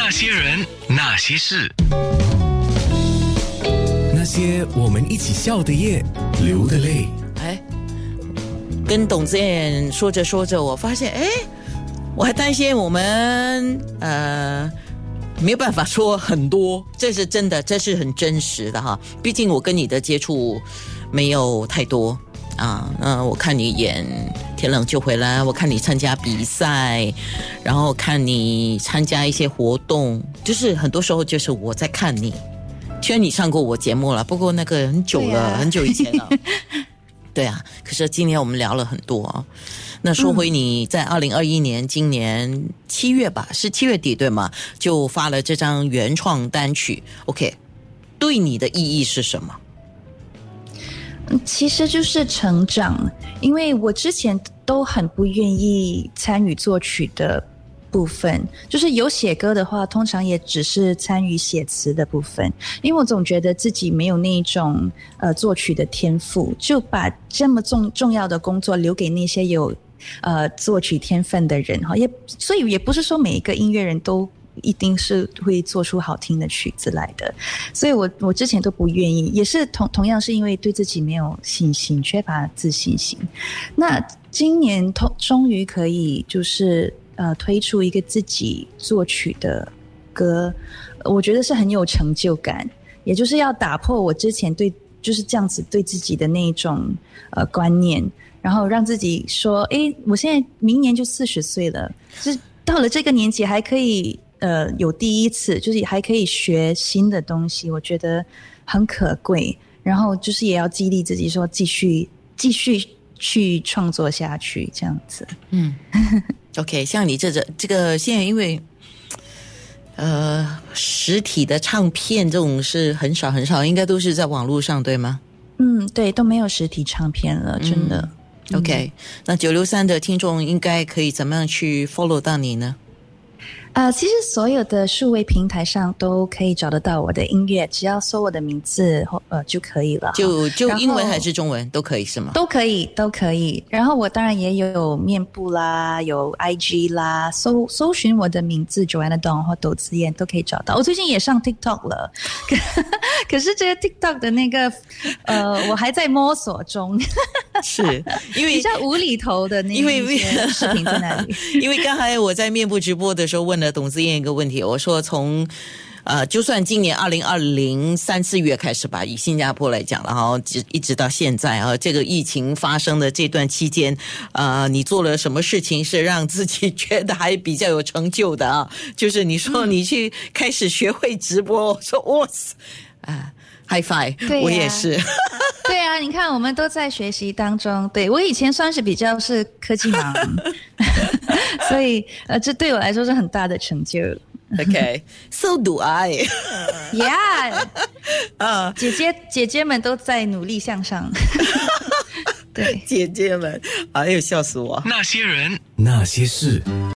那些人，那些事，那些我们一起笑的夜，流的泪。哎，跟董子燕说着说着，我发现，哎，我还担心我们呃没有办法说很多，这是真的，这是很真实的哈。毕竟我跟你的接触没有太多啊，嗯，我看你演《天冷就回来》，我看你参加比赛，然后看你参加一些活动，就是很多时候就是我在看你。虽然你上过我节目了，不过那个很久了，啊很久以前了。对啊，可是今年我们聊了很多啊。那说回你在二零二一年今年七月吧，是七月底对吗？就发了这张原创单曲。OK，对你的意义是什么？其实就是成长，因为我之前都很不愿意参与作曲的部分，就是有写歌的话，通常也只是参与写词的部分，因为我总觉得自己没有那一种呃作曲的天赋，就把这么重重要的工作留给那些有呃作曲天分的人哈，也所以也不是说每一个音乐人都。一定是会做出好听的曲子来的，所以我我之前都不愿意，也是同同样是因为对自己没有信心，缺乏自信心。那今年通终于可以就是呃推出一个自己作曲的歌，我觉得是很有成就感，也就是要打破我之前对就是这样子对自己的那一种呃观念，然后让自己说，诶，我现在明年就四十岁了，就是到了这个年纪还可以。呃，有第一次，就是还可以学新的东西，我觉得很可贵。然后就是也要激励自己，说继续继续去创作下去，这样子。嗯，OK，像你这这这个现在因为。呃，实体的唱片这种是很少很少，应该都是在网络上，对吗？嗯，对，都没有实体唱片了，真的。OK，、那九六三的听众应该可以怎么样去 follow 到你呢？呃，其实所有的数位平台上都可以找得到我的音乐，只要搜我的名字或呃就可以了。就就英文还是中文都可以是吗？都可以，都可以。然后我当然也有面部啦，有 IG 啦，搜搜寻我的名字 Joanna Dong 或斗子燕都可以找到。我最近也上 TikTok 了，可可是这个 TikTok 的那个呃，我还在摸索中，是因为比较无厘头的那因为视频在那里。因为刚才我在面部直播的时候问了董子燕一个问题，我说从呃，就算今年二零二零三四月开始吧，以新加坡来讲了哈，直一直到现在啊，这个疫情发生的这段期间，呃，你做了什么事情是让自己觉得还比较有成就的啊？就是你说你去开始学会直播，我说哇塞啊，high five，对我也是。对啊，你看我们都在学习当中。对我以前算是比较是科技盲，所以呃，这对我来说是很大的成就。OK，so、do I。Yeah，啊，姐姐姐姐们都在努力向上。对。姐姐们，哎呦，笑死我！那些人，那些事，